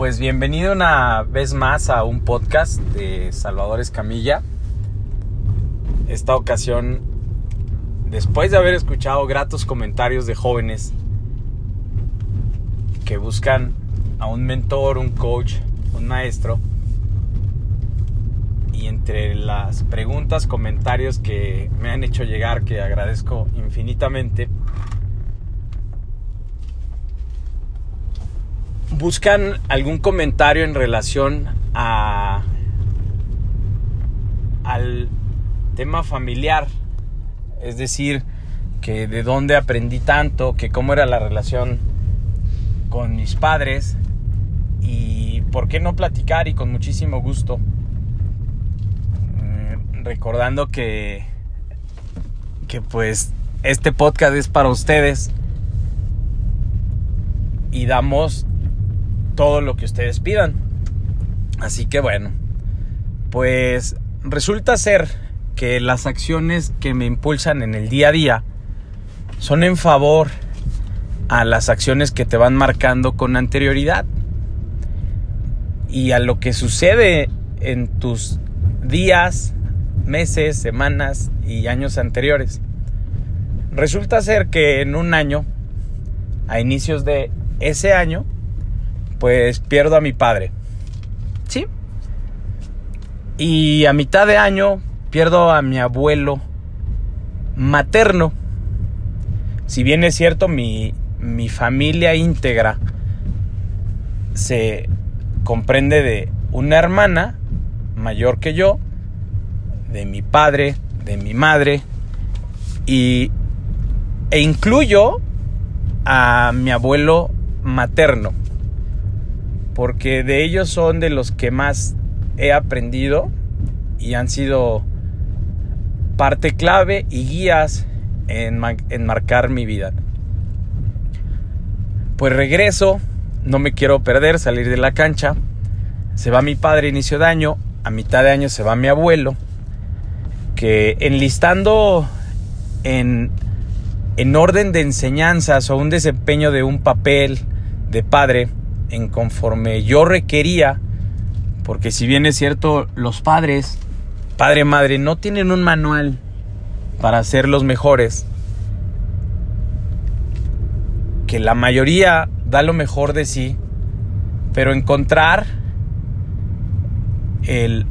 pues bienvenido una vez más a un podcast de Salvador Escamilla. Esta ocasión, después de haber escuchado gratos comentarios de jóvenes que buscan a un mentor, un coach, un maestro, y entre las preguntas, comentarios que me han hecho llegar, que agradezco infinitamente, buscan algún comentario en relación a al tema familiar, es decir, que de dónde aprendí tanto, que cómo era la relación con mis padres y por qué no platicar y con muchísimo gusto, mm, recordando que que pues este podcast es para ustedes y damos todo lo que ustedes pidan. Así que bueno, pues resulta ser que las acciones que me impulsan en el día a día son en favor a las acciones que te van marcando con anterioridad y a lo que sucede en tus días, meses, semanas y años anteriores. Resulta ser que en un año, a inicios de ese año, pues pierdo a mi padre. ¿Sí? Y a mitad de año pierdo a mi abuelo materno. Si bien es cierto, mi, mi familia íntegra se comprende de una hermana mayor que yo, de mi padre, de mi madre, y, e incluyo a mi abuelo materno porque de ellos son de los que más he aprendido y han sido parte clave y guías en, marcar mi vida. Pues regreso, no me quiero perder, salir de la cancha. Se va mi padre inicio de año, a mitad de año se va mi abuelo, que enlistando en, en orden de enseñanzas o un desempeño de un papel de padre, en conforme yo requería, porque si bien es cierto, los padres, padre, madre, no tienen un manual para ser los mejores, que la mayoría da lo mejor de sí, pero encontrar el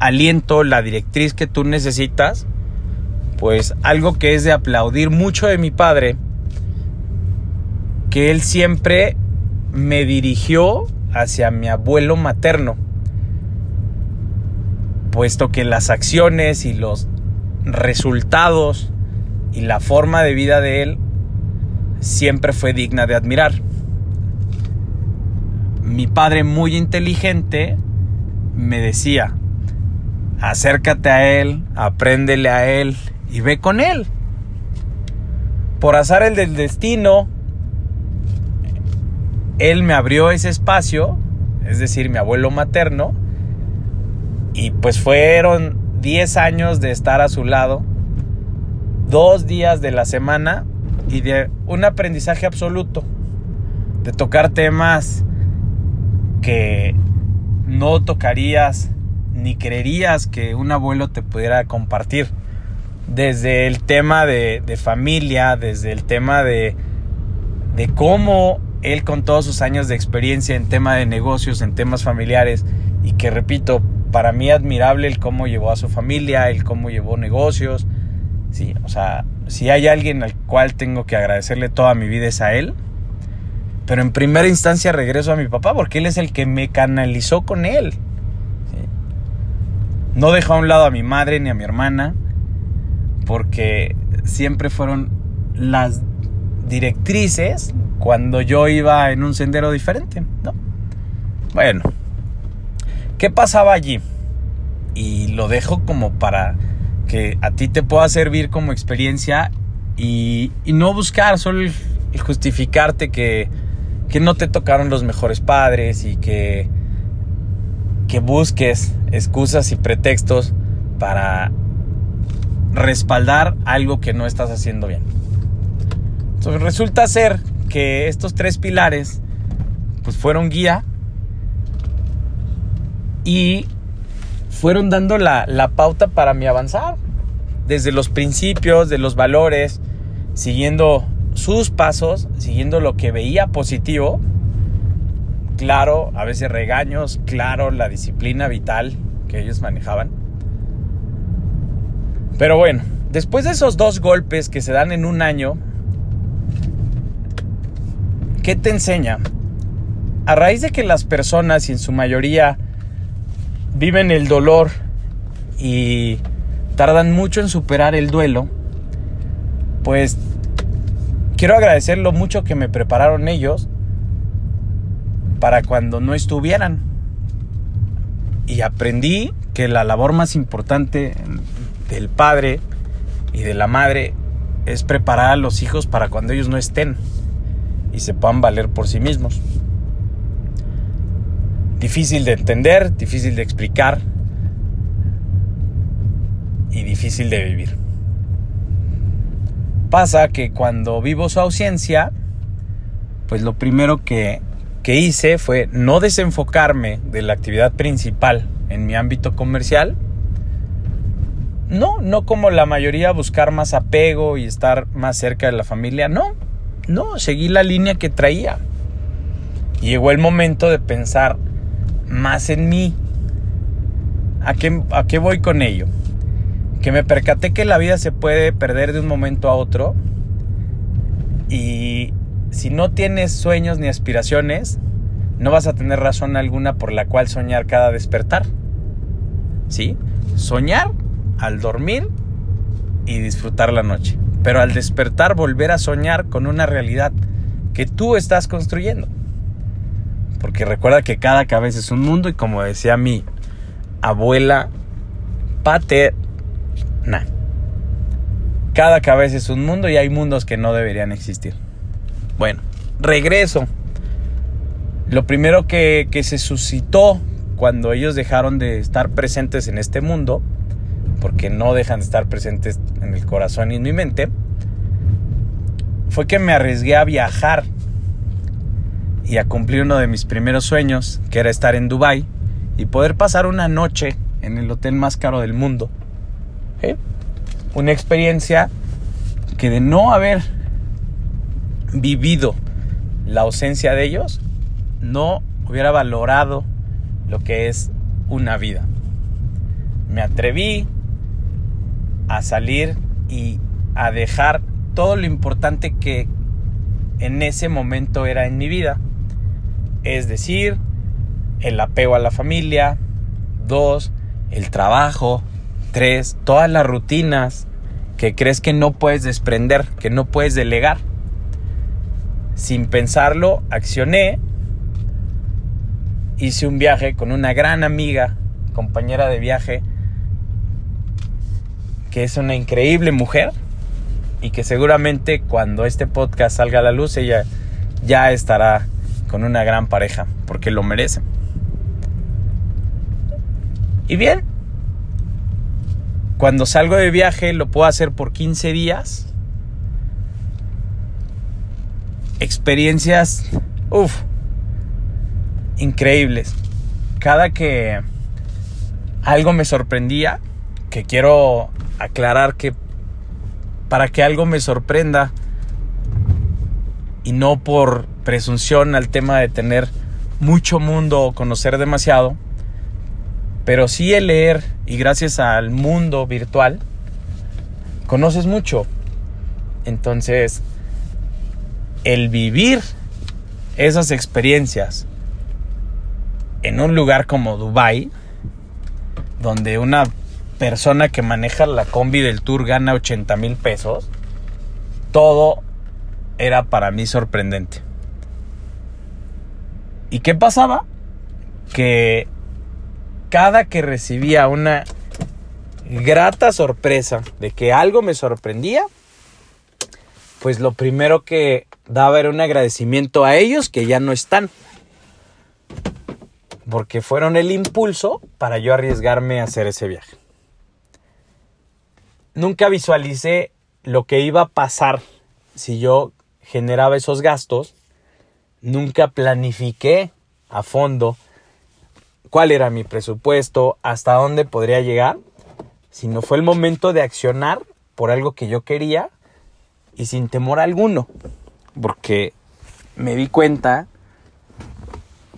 aliento, la directriz que tú necesitas, pues algo que es de aplaudir mucho de mi padre, que él siempre me dirigió hacia mi abuelo materno, puesto que las acciones y los resultados y la forma de vida de él siempre fue digna de admirar. Mi padre muy inteligente me decía, acércate a él, apréndele a él y ve con él. Por azar el del destino, él me abrió ese espacio, es decir, mi abuelo materno, y pues fueron 10 años de estar a su lado, dos días de la semana y de un aprendizaje absoluto, de tocar temas que no tocarías ni creerías que un abuelo te pudiera compartir. Desde el tema de, familia, desde el tema de, de cómo él con todos sus años de experiencia en tema de negocios, en temas familiares, y que repito, para mí admirable el cómo llevó a su familia, el cómo llevó negocios. Sí, o sea, si hay alguien al cual tengo que agradecerle toda mi vida es a él. Pero en primera instancia regreso a mi papá porque él es el que me canalizó con él. No dejó a un lado a mi madre ni a mi hermana porque siempre fueron las directrices cuando yo iba en un sendero diferente, ¿no? Bueno, ¿qué pasaba allí? Y lo dejo como para que a ti te pueda servir como experiencia y, no buscar solo el, justificarte que, que, no te tocaron los mejores padres y que, que busques excusas y pretextos para respaldar algo que no estás haciendo bien. Resulta ser que estos tres pilares pues fueron guía y fueron dando la, la pauta para mi avanzar. Desde los principios, de los valores, siguiendo sus pasos, siguiendo lo que veía positivo. Claro, a veces regaños, claro, la disciplina vital que ellos manejaban. Pero bueno, después de esos dos golpes que se dan en un año, ¿qué te enseña? A raíz de que las personas, y en su mayoría, viven el dolor y tardan mucho en superar el duelo, pues quiero agradecer lo mucho que me prepararon ellos para cuando no estuvieran. Y aprendí que la labor más importante del padre y de la madre es preparar a los hijos para cuando ellos no estén y se puedan valer por sí mismos. Difícil de entender, difícil de explicar y difícil de vivir. Pasa que cuando vivo su ausencia, pues lo primero que, que hice fue no desenfocarme de la actividad principal en mi ámbito comercial no, no como la mayoría buscar más apego y estar más cerca de la familia. No, no, seguí la línea que traía. Llegó el momento de pensar más en mí. ¿A qué, ¿A qué voy con ello? Que me percaté que la vida se puede perder de un momento a otro. Y si no tienes sueños ni aspiraciones, no vas a tener razón alguna por la cual soñar cada despertar. ¿Sí? Soñar al dormir y disfrutar la noche. Pero al despertar volver a soñar con una realidad que tú estás construyendo. Porque recuerda que cada cabeza es un mundo y como decía mi abuela paterna, cada cabeza es un mundo y hay mundos que no deberían existir. Bueno, regreso. Lo primero que, que se suscitó cuando ellos dejaron de estar presentes en este mundo porque no dejan de estar presentes en el corazón y en mi mente, fue que me arriesgué a viajar y a cumplir uno de mis primeros sueños, que era estar en Dubai y poder pasar una noche en el hotel más caro del mundo. Una experiencia que de no haber vivido la ausencia de ellos, no hubiera valorado lo que es una vida. Me atreví, a salir y a dejar todo lo importante que en ese momento era en mi vida. Es decir, el apego a la familia. Dos, el trabajo. Tres, todas las rutinas que crees que no puedes desprender, que no puedes delegar. Sin pensarlo, accioné. Hice un viaje con una gran amiga, compañera de viaje, que es una increíble mujer y que seguramente cuando este podcast salga a la luz ella ya estará con una gran pareja porque lo merece. Y bien, cuando salgo de viaje lo puedo hacer por 15 días. Experiencias, uff, increíbles. Cada que algo me sorprendía, que quiero aclarar que para que algo me sorprenda y no por presunción al tema de tener mucho mundo o conocer demasiado, pero sí el leer y gracias al mundo virtual conoces mucho. Entonces, el vivir esas experiencias en un lugar como Dubai, donde una persona que maneja la combi del tour gana 80 mil pesos, todo era para mí sorprendente. ¿Y qué pasaba? Que cada que recibía una grata sorpresa de que algo me sorprendía, pues lo primero que daba era un agradecimiento a ellos que ya no están. Porque fueron el impulso para yo arriesgarme a hacer ese viaje nunca visualicé lo que iba a pasar si yo generaba esos gastos. Nunca planifiqué a fondo cuál era mi presupuesto, hasta dónde podría llegar, sino fue el momento de accionar por algo que yo quería y sin temor alguno, porque me di cuenta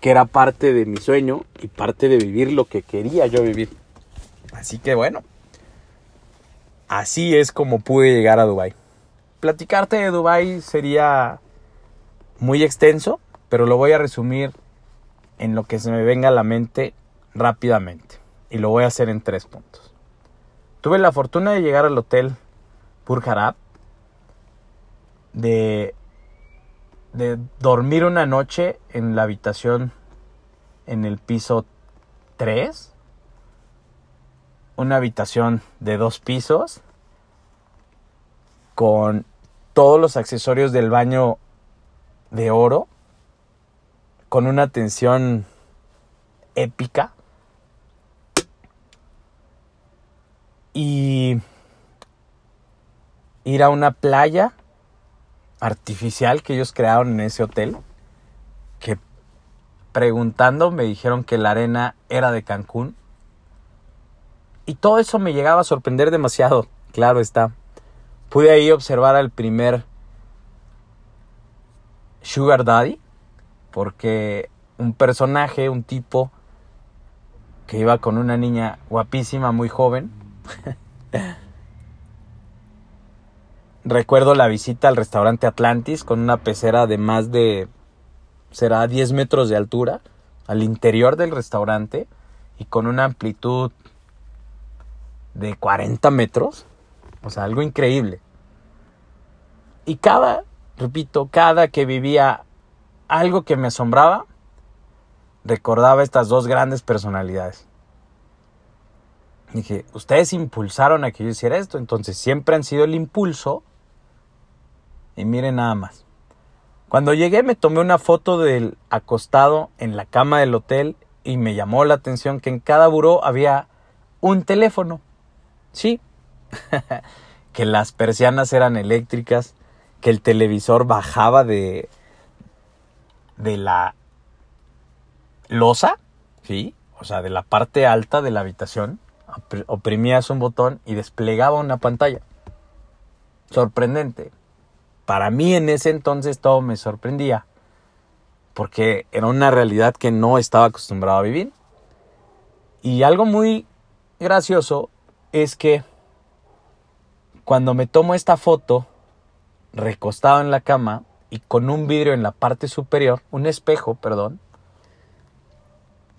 que era parte de mi sueño y parte de vivir lo que quería yo vivir. Así que bueno, así es como pude llegar a Dubai. Platicarte de Dubai sería muy extenso, pero lo voy a resumir en lo que se me venga a la mente rápidamente. Y lo voy a hacer en tres puntos. Tuve la fortuna de llegar al hotel Purjarab, de, de dormir una noche en la habitación en el piso 3, una habitación de dos pisos, con todos los accesorios del baño de oro, con una atención épica. Y ir a una playa artificial que ellos crearon en ese hotel, que preguntando me dijeron que la arena era de Cancún. Y todo eso me llegaba a sorprender demasiado, claro está. Pude ahí observar al primer Sugar Daddy, porque un personaje, un tipo que iba con una niña guapísima, muy joven. Recuerdo la visita al restaurante Atlantis con una pecera de más de, será 10 metros de altura, al interior del restaurante y con una amplitud de 40 metros. O sea, algo increíble. Y cada repito, cada que vivía algo que me asombraba, recordaba estas dos grandes personalidades. Dije, ustedes impulsaron a que yo hiciera esto, entonces siempre han sido el impulso. Y miren nada más. Cuando llegué me tomé una foto del acostado en la cama del hotel y me llamó la atención que en cada buró había un teléfono. Sí, que las persianas eran eléctricas, que el televisor bajaba de, de la losa, ¿sí? O sea, de la parte alta de la habitación, oprimías un botón y desplegaba una pantalla. Sorprendente. Para mí en ese entonces todo me sorprendía, porque era una realidad que no estaba acostumbrado a vivir. Y algo muy gracioso es que cuando me tomo esta foto, recostado en la cama y con un vidrio en la parte superior, un espejo, perdón,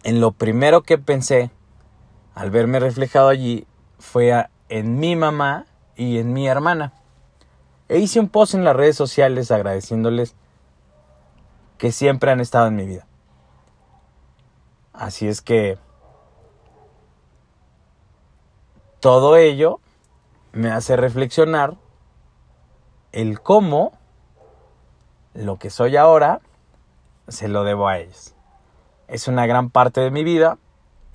en lo primero que pensé al verme reflejado allí fue en mi mamá y en mi hermana. E hice un post en las redes sociales agradeciéndoles que siempre han estado en mi vida. Así es que todo ello me hace reflexionar el cómo, lo que soy ahora, se lo debo a ellos. Es una gran parte de mi vida,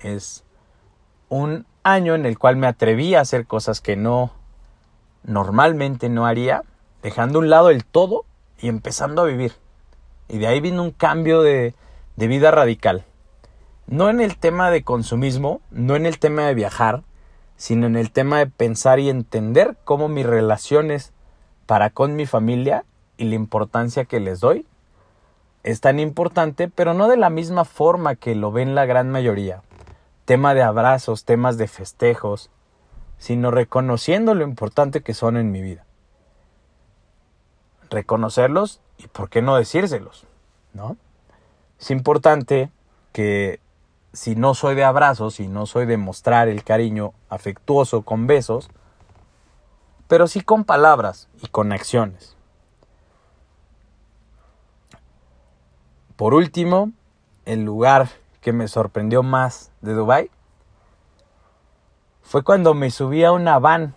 es un año en el cual me atreví a hacer cosas que no normalmente no haría, dejando a un lado el todo y empezando a vivir. Y de ahí vino un cambio de, de vida radical. No en el tema de consumismo, no en el tema de viajar, sino en el tema de pensar y entender cómo mis relaciones para con mi familia y la importancia que les doy es tan importante, pero no de la misma forma que lo ven la gran mayoría. Tema de abrazos, temas de festejos, sino reconociendo lo importante que son en mi vida. Reconocerlos y por qué no decírselos, ¿no? Es importante que si no soy de abrazos, si no soy de mostrar el cariño afectuoso con besos, pero sí con palabras y con acciones. Por último, el lugar que me sorprendió más de Dubai fue cuando me subí a una van.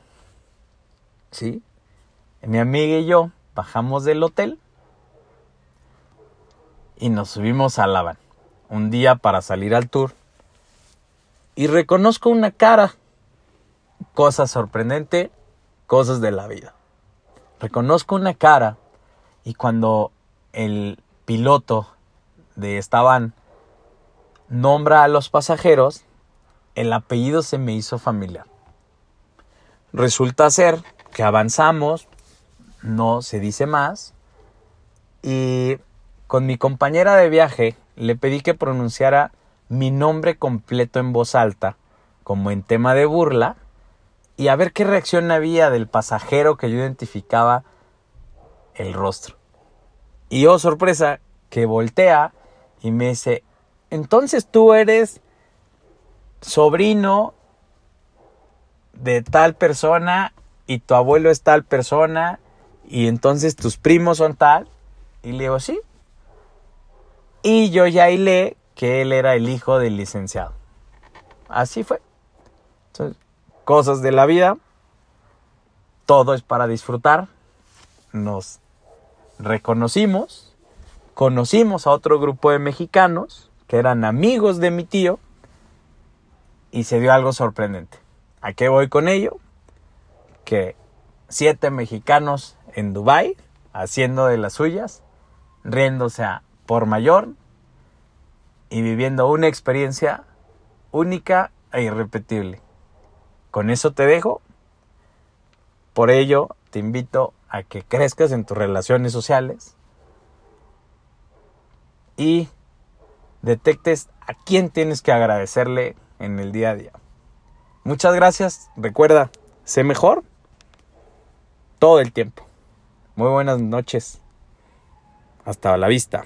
¿Sí? Mi amiga y yo bajamos del hotel y nos subimos a la van. Un día para salir al tour. Y reconozco una cara. Cosa sorprendente, cosas de la vida. Reconozco una cara y cuando el piloto de esta van nombra a los pasajeros, el apellido se me hizo familiar. Resulta ser que avanzamos, no se dice más, y con mi compañera de viaje le pedí que pronunciara mi nombre completo en voz alta, como en tema de burla, y a ver qué reacción había del pasajero que yo identificaba el rostro. Y oh, sorpresa, que voltea y me dice, entonces tú eres sobrino de tal persona y tu abuelo es tal persona y entonces tus primos son tal. Y le digo, sí. Y yo ya hilé que él era el hijo del licenciado. Así fue. cosas de la vida. Todo es para disfrutar. Nos reconocimos. Conocimos a otro grupo de mexicanos que eran amigos de mi tío. Y se dio algo sorprendente. ¿A qué voy con ello? Que siete mexicanos en Dubai haciendo de las suyas, riéndose a por mayor y viviendo una experiencia única e irrepetible. Con eso te dejo. Por ello, te invito a que crezcas en tus relaciones sociales y detectes a quién tienes que agradecerle en el día a día. Muchas gracias. Recuerda, sé mejor todo el tiempo. Muy buenas noches. Hasta la vista.